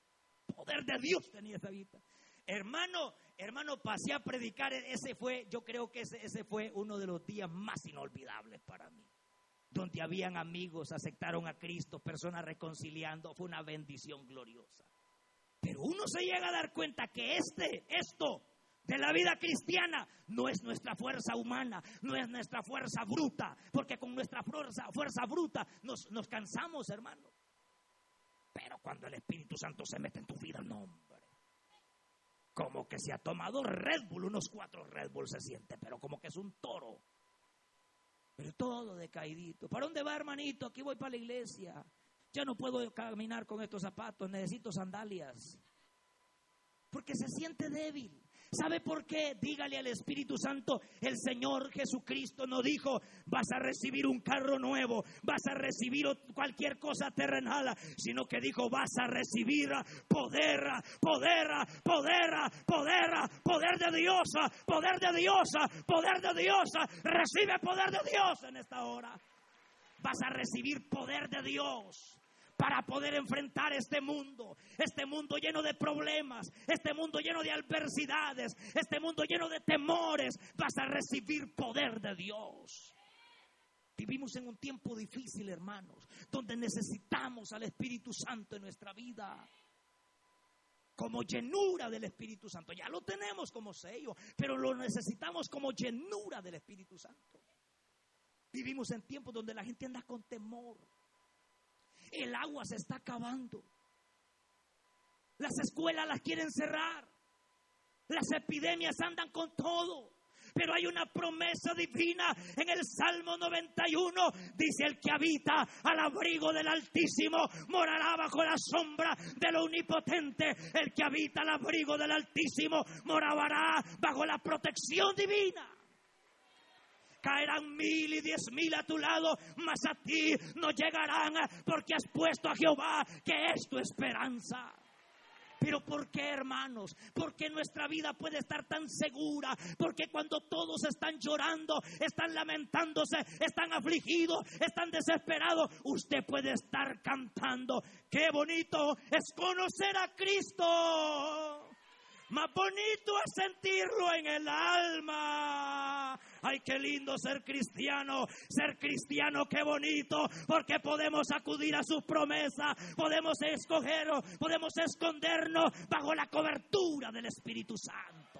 Poder de Dios tenía esa viejita. Hermano, hermano, pasé a predicar. Ese fue, yo creo que ese, ese fue uno de los días más inolvidables para mí donde habían amigos, aceptaron a Cristo, personas reconciliando, fue una bendición gloriosa. Pero uno se llega a dar cuenta que este, esto de la vida cristiana no es nuestra fuerza humana, no es nuestra fuerza bruta, porque con nuestra fuerza, fuerza bruta nos, nos cansamos, hermano. Cuando el Espíritu Santo se mete en tu vida, no, hombre. Como que se ha tomado Red Bull, unos cuatro Red Bull se siente, pero como que es un toro. Pero todo decaidito. ¿Para dónde va, hermanito? Aquí voy para la iglesia. Ya no puedo caminar con estos zapatos, necesito sandalias. Porque se siente débil. ¿Sabe por qué? Dígale al Espíritu Santo, el Señor Jesucristo no dijo, vas a recibir un carro nuevo, vas a recibir cualquier cosa terrenal, sino que dijo, vas a recibir poder, poder, poder, poder, poder de Dios, poder de Dios, poder de Dios, recibe poder de Dios en esta hora. Vas a recibir poder de Dios para poder enfrentar este mundo, este mundo lleno de problemas, este mundo lleno de adversidades, este mundo lleno de temores, vas a recibir poder de Dios. Vivimos en un tiempo difícil, hermanos, donde necesitamos al Espíritu Santo en nuestra vida. Como llenura del Espíritu Santo. Ya lo tenemos como sello, pero lo necesitamos como llenura del Espíritu Santo. Vivimos en tiempos donde la gente anda con temor. El agua se está acabando. Las escuelas las quieren cerrar. Las epidemias andan con todo. Pero hay una promesa divina en el Salmo 91. Dice el que habita al abrigo del Altísimo morará bajo la sombra del Omnipotente. El que habita al abrigo del Altísimo morará bajo la protección divina caerán mil y diez mil a tu lado, mas a ti no llegarán porque has puesto a Jehová, que es tu esperanza. Pero ¿por qué, hermanos? Porque nuestra vida puede estar tan segura? Porque cuando todos están llorando, están lamentándose, están afligidos, están desesperados, usted puede estar cantando. Qué bonito es conocer a Cristo. Más bonito es sentirlo en el alma. Ay, qué lindo ser cristiano. Ser cristiano, qué bonito. Porque podemos acudir a sus promesas. Podemos escoger, podemos escondernos bajo la cobertura del Espíritu Santo.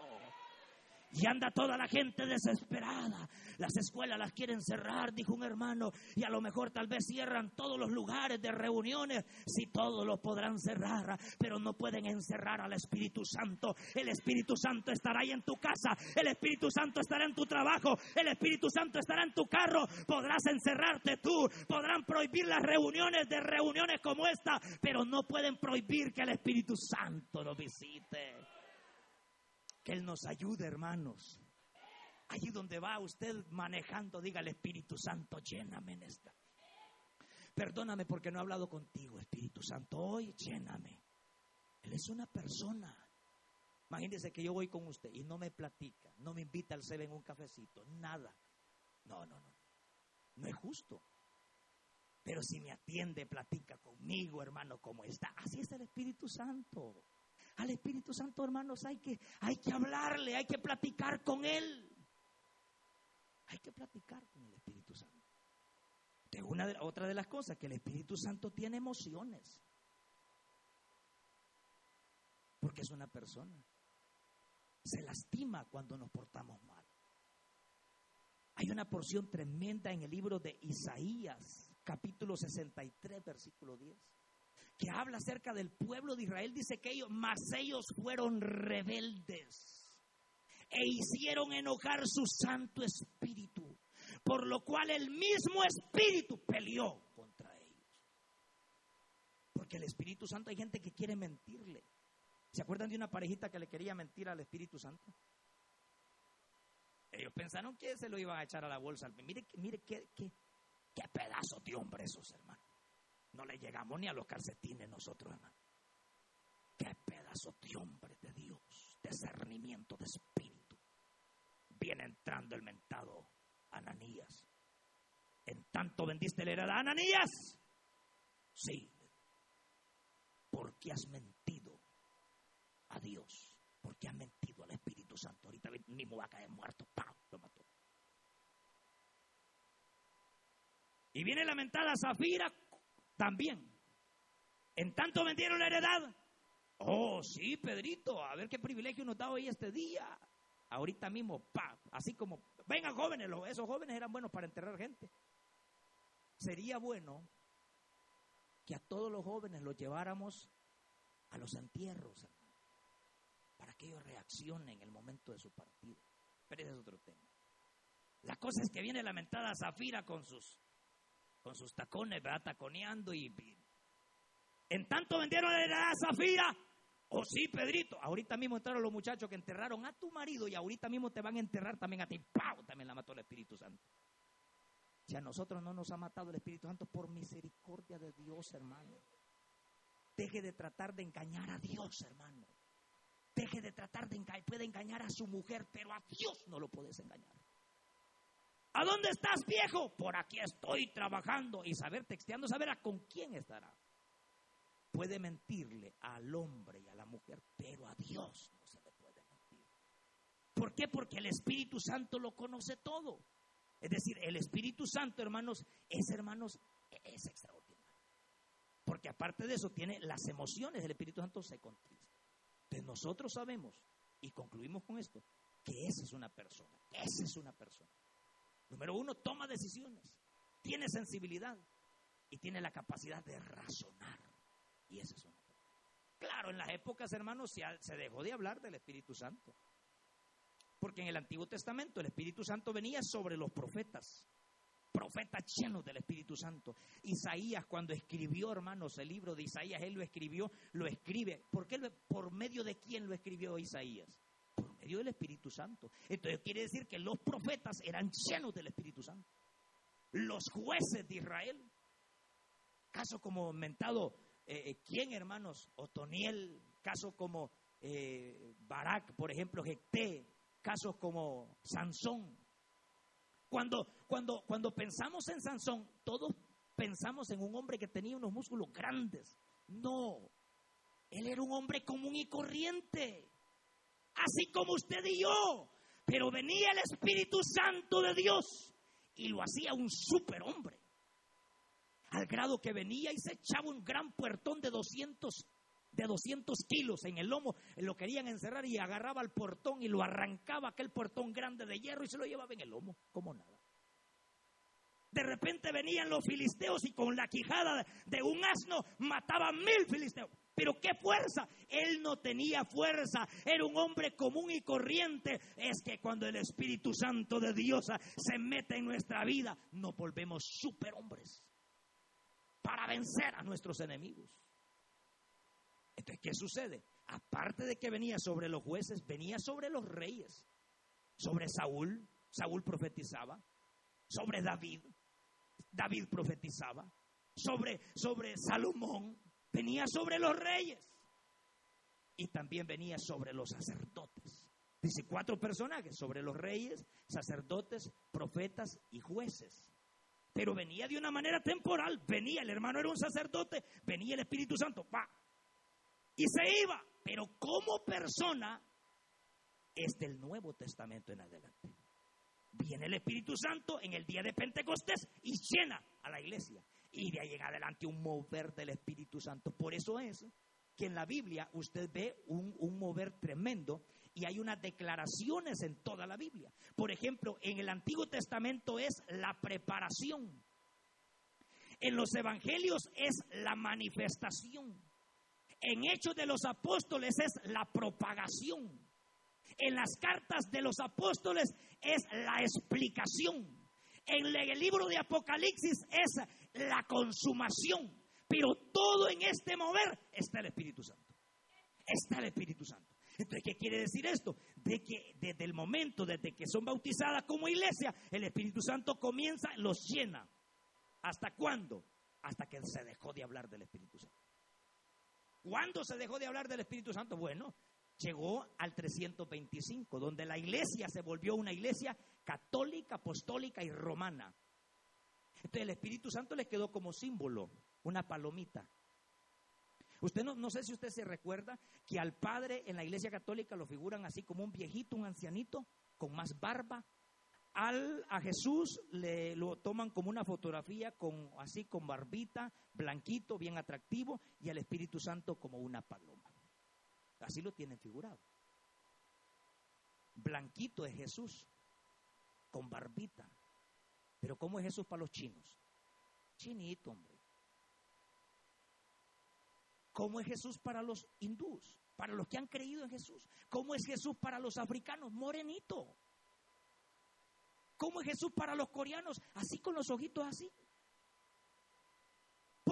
Y anda toda la gente desesperada. Las escuelas las quieren cerrar, dijo un hermano, y a lo mejor tal vez cierran todos los lugares de reuniones. Si todos los podrán cerrar, pero no pueden encerrar al Espíritu Santo. El Espíritu Santo estará ahí en tu casa, el Espíritu Santo estará en tu trabajo, el Espíritu Santo estará en tu carro. Podrás encerrarte tú, podrán prohibir las reuniones de reuniones como esta, pero no pueden prohibir que el Espíritu Santo lo visite. Que Él nos ayude, hermanos. Allí donde va usted manejando, diga el Espíritu Santo, lléname en esta. Perdóname porque no he hablado contigo, Espíritu Santo. Hoy lléname. Él es una persona. Imagínese que yo voy con usted y no me platica, no me invita al ser en un cafecito, nada. No, no, no. No es justo. Pero si me atiende, platica conmigo, hermano, como está. Así es el Espíritu Santo. Al Espíritu Santo, hermanos, hay que, hay que hablarle, hay que platicar con Él. Hay que platicar con el Espíritu Santo. De una de, otra de las cosas, que el Espíritu Santo tiene emociones. Porque es una persona. Se lastima cuando nos portamos mal. Hay una porción tremenda en el libro de Isaías, capítulo 63, versículo 10 que habla acerca del pueblo de Israel, dice que ellos, mas ellos fueron rebeldes e hicieron enojar su Santo Espíritu, por lo cual el mismo Espíritu peleó contra ellos. Porque el Espíritu Santo hay gente que quiere mentirle. ¿Se acuerdan de una parejita que le quería mentir al Espíritu Santo? Ellos pensaron que se lo iban a echar a la bolsa. Mire, mire qué, qué, qué pedazo de hombre esos, hermano. No le llegamos ni a los calcetines nosotros, hermano. Qué pedazo de hombre de Dios, discernimiento de espíritu. Viene entrando el mentado Ananías. En tanto vendiste la heredad, Ananías. Sí. Porque has mentido a Dios. Porque has mentido al Espíritu Santo. Ahorita mismo va a caer muerto. ¡Pau! Lo mató. Y viene lamentada Zafira también. En tanto vendieron la heredad. Oh, sí, Pedrito, a ver qué privilegio nos da hoy este día. Ahorita mismo, pa, así como, vengan jóvenes, esos jóvenes eran buenos para enterrar gente. Sería bueno que a todos los jóvenes los lleváramos a los entierros, para que ellos reaccionen en el momento de su partida. Pero ese es otro tema. La cosa es que viene lamentada Zafira con sus con sus tacones, va taconeando y, en tanto vendieron a Zafira. Oh, sí, Pedrito. Ahorita mismo entraron los muchachos que enterraron a tu marido y ahorita mismo te van a enterrar también a ti. ¡Pau! También la mató el Espíritu Santo. Si a nosotros no nos ha matado el Espíritu Santo por misericordia de Dios, hermano. Deje de tratar de engañar a Dios, hermano. Deje de tratar de engañar. Puede engañar a su mujer, pero a Dios no lo puedes engañar. ¿A dónde estás, viejo? Por aquí estoy trabajando y saber texteando, saber a con quién estará. Puede mentirle al hombre y a la mujer, pero a Dios no se le puede mentir. ¿Por qué? Porque el Espíritu Santo lo conoce todo. Es decir, el Espíritu Santo, hermanos, es hermanos, es extraordinario. Porque aparte de eso, tiene las emociones del Espíritu Santo se contristan. Entonces nosotros sabemos, y concluimos con esto, que esa es una persona, esa es una persona Número uno, toma decisiones, tiene sensibilidad y tiene la capacidad de razonar. Y esa es una. Claro, en las épocas, hermanos, se dejó de hablar del Espíritu Santo. Porque en el Antiguo Testamento el Espíritu Santo venía sobre los profetas, profetas llenos del Espíritu Santo. Isaías, cuando escribió, hermanos, el libro de Isaías, él lo escribió, lo escribe. ¿Por qué? ¿Por medio de quién lo escribió Isaías? Del Espíritu Santo. Entonces quiere decir que los profetas eran llenos del Espíritu Santo. Los jueces de Israel, caso como mentado, eh, eh, ¿quién hermanos? Otoniel, caso como eh, Barak, por ejemplo, Jecté, casos como Sansón. Cuando, cuando, cuando pensamos en Sansón, todos pensamos en un hombre que tenía unos músculos grandes. No, él era un hombre común y corriente así como usted y yo. Pero venía el Espíritu Santo de Dios y lo hacía un superhombre. Al grado que venía y se echaba un gran puertón de 200, de 200 kilos en el lomo. Lo querían encerrar y agarraba el portón y lo arrancaba aquel puertón grande de hierro y se lo llevaba en el lomo, como nada. De repente venían los filisteos y con la quijada de un asno mataban mil filisteos. Pero qué fuerza. Él no tenía fuerza. Era un hombre común y corriente. Es que cuando el Espíritu Santo de Dios se mete en nuestra vida, nos volvemos superhombres para vencer a nuestros enemigos. Entonces, ¿qué sucede? Aparte de que venía sobre los jueces, venía sobre los reyes. Sobre Saúl, Saúl profetizaba. Sobre David, David profetizaba. Sobre, sobre Salomón, venía sobre los reyes y también venía sobre los sacerdotes. Dice cuatro personajes, sobre los reyes, sacerdotes, profetas y jueces. Pero venía de una manera temporal, venía, el hermano era un sacerdote, venía el Espíritu Santo, va, y se iba. Pero como persona es del Nuevo Testamento en adelante. Viene el Espíritu Santo en el día de Pentecostés y llena a la iglesia y de ahí en adelante un mover del Espíritu Santo. Por eso es que en la Biblia usted ve un, un, mover tremendo y hay unas declaraciones en toda la Biblia. Por ejemplo, en el Antiguo Testamento es la preparación. En los Evangelios es la manifestación. En Hechos de los Apóstoles es la propagación. En las cartas de los apóstoles es la explicación. En el libro de Apocalipsis es la consumación. Pero todo en este mover está el Espíritu Santo. está el Espíritu Santo. Entonces, ¿qué quiere decir esto? De que desde el momento, desde que son bautizadas como iglesia, el Espíritu Santo comienza, los llena. ¿Hasta cuándo? Hasta que se dejó de hablar del Espíritu Santo. ¿Cuándo se dejó de hablar del Espíritu Santo? Bueno, llegó al 325, donde la iglesia se volvió una iglesia católica, apostólica y romana. Entonces el Espíritu Santo le quedó como símbolo, una palomita. Usted no, no sé si usted se recuerda que al Padre en la iglesia católica lo figuran así como un viejito, un ancianito, con más barba. Al, a Jesús le lo toman como una fotografía con así con barbita, blanquito, bien atractivo, y al Espíritu Santo como una paloma. Así lo tienen figurado. Blanquito es Jesús, con barbita. Pero ¿cómo es Jesús para los chinos? Chinito, hombre. ¿Cómo es Jesús para los hindús? Para los que han creído en Jesús. ¿Cómo es Jesús para los africanos? Morenito. ¿Cómo es Jesús para los coreanos? Así con los ojitos así.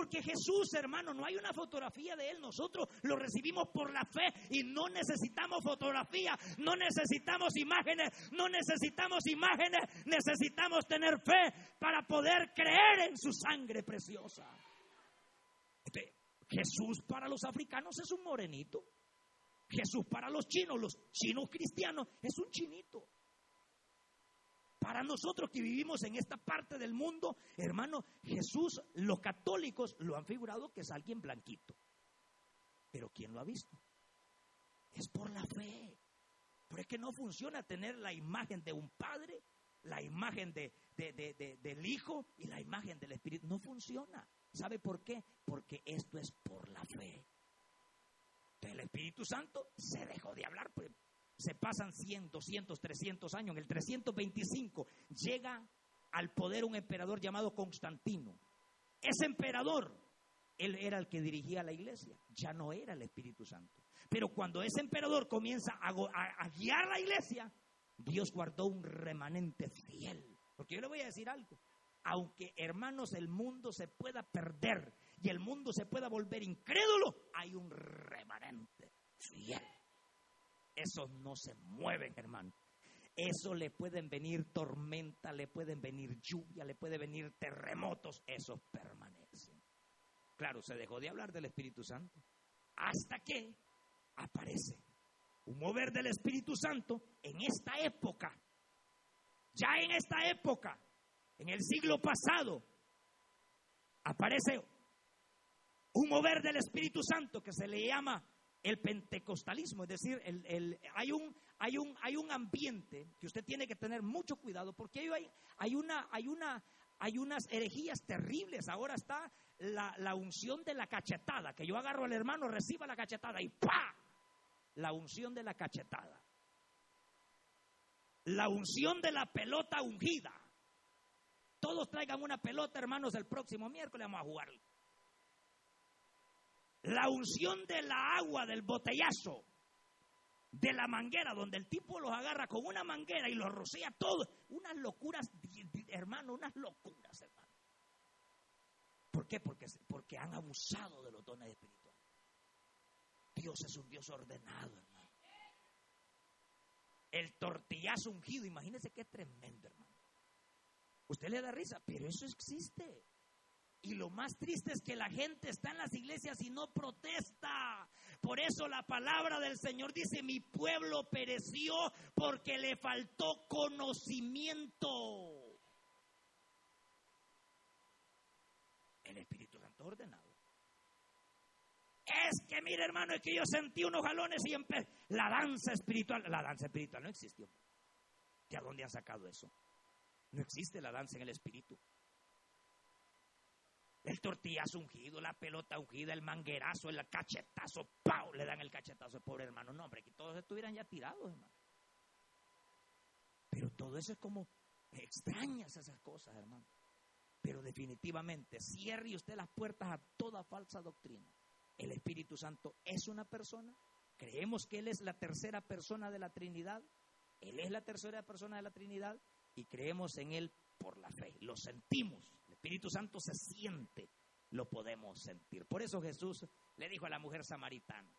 Porque Jesús, hermano, no hay una fotografía de Él. Nosotros lo recibimos por la fe y no necesitamos fotografía, no necesitamos imágenes, no necesitamos imágenes, necesitamos tener fe para poder creer en su sangre preciosa. Jesús para los africanos es un morenito. Jesús para los chinos, los chinos cristianos, es un chinito. Para nosotros que vivimos en esta parte del mundo, hermano, Jesús, los católicos lo han figurado que es alguien blanquito. Pero ¿quién lo ha visto? Es por la fe. Pero es que no funciona tener la imagen de un padre, la imagen de, del Hijo y la imagen del Espíritu. No funciona. ¿Sabe por qué? Porque esto es por la fe. El Espíritu Santo se dejó de hablar. Se pasan 100, 200, 300 años. En el 325 llega al poder un emperador llamado Constantino. Ese emperador, él era el que dirigía la iglesia, ya no era el Espíritu Santo. Pero cuando ese emperador comienza a, a guiar la iglesia, Dios guardó un remanente fiel. Porque yo le voy a decir algo. Aunque, hermanos, el mundo se pueda perder y el mundo se pueda volver incrédulo, hay un remanente fiel. Esos no se mueven, hermano. Eso le pueden venir tormenta, le pueden venir lluvia, le pueden venir terremotos. Esos permanecen. Claro, se dejó de hablar del Espíritu Santo. Hasta que aparece un mover del Espíritu Santo en esta época. Ya en esta época, en el siglo pasado, aparece un mover del Espíritu Santo que se le llama el pentecostalismo, es decir, hay, un, ambiente que usted tiene que tener mucho cuidado porque hay, hay, una, hay, una, hay unas herejías terribles. Ahora está la, la unción de la cachetada, que yo agarro al hermano, reciba la cachetada y ¡pa! La unción de la cachetada. La unción de la pelota ungida. Todos traigan una pelota, hermanos, el próximo miércoles vamos a jugar la unción de la agua del botellazo, de la manguera, donde el tipo los agarra con una manguera y los rocía todo. Unas locuras, hermano, unas locuras, hermano. ¿Por qué? Porque, porque han abusado de los dones espirituales. Dios es un Dios ordenado, hermano. El tortillazo ungido, imagínese qué tremendo, hermano. Usted le da risa, pero eso existe. Y lo más triste es que la gente está en las iglesias y no protesta. Por eso la palabra del Señor dice, mi pueblo pereció porque le faltó conocimiento. El Espíritu Santo ordenado. Es que, mire hermano, es que yo sentí unos jalones y empecé. La danza espiritual, la danza espiritual no existió. ¿De dónde han sacado eso? No existe la danza en el espíritu el tortillazo ungido, la pelota ungida, el manguerazo, el cachetazo, ¡pau! Le dan el cachetazo, pobre hermano. No, hombre, que todos estuvieran ya tirados, hermano. Pero todo eso es como extrañas esas cosas, hermano. Pero definitivamente, cierre usted las puertas a toda falsa doctrina. El Espíritu Santo es una persona. Creemos que Él es la tercera persona de la Trinidad. Él es la tercera persona de la Trinidad y creemos en Él por la fe. Lo sentimos Espíritu Santo se siente, lo podemos sentir. Por eso Jesús le dijo a la mujer samaritana,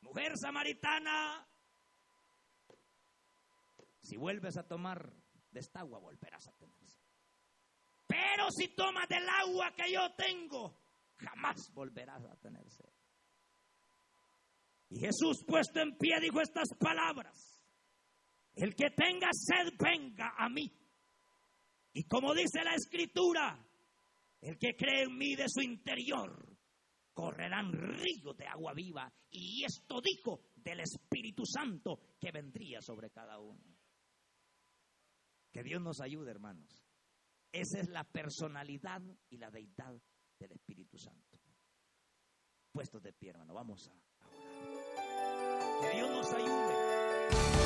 Mujer samaritana, si vuelves a tomar de esta agua, volverás a tener. Pero si tomas del agua que yo tengo, jamás volverás a tener sed. Y Jesús puesto en pie dijo estas palabras. El que tenga sed, venga a mí. Y como dice la escritura, el que cree en mí de su interior, correrán ríos de agua viva. Y esto dijo del Espíritu Santo que vendría sobre cada uno. Que Dios nos ayude, hermanos. Esa es la personalidad y la deidad del Espíritu Santo. Puestos de pie, hermano, vamos a orar. Que Dios nos ayude.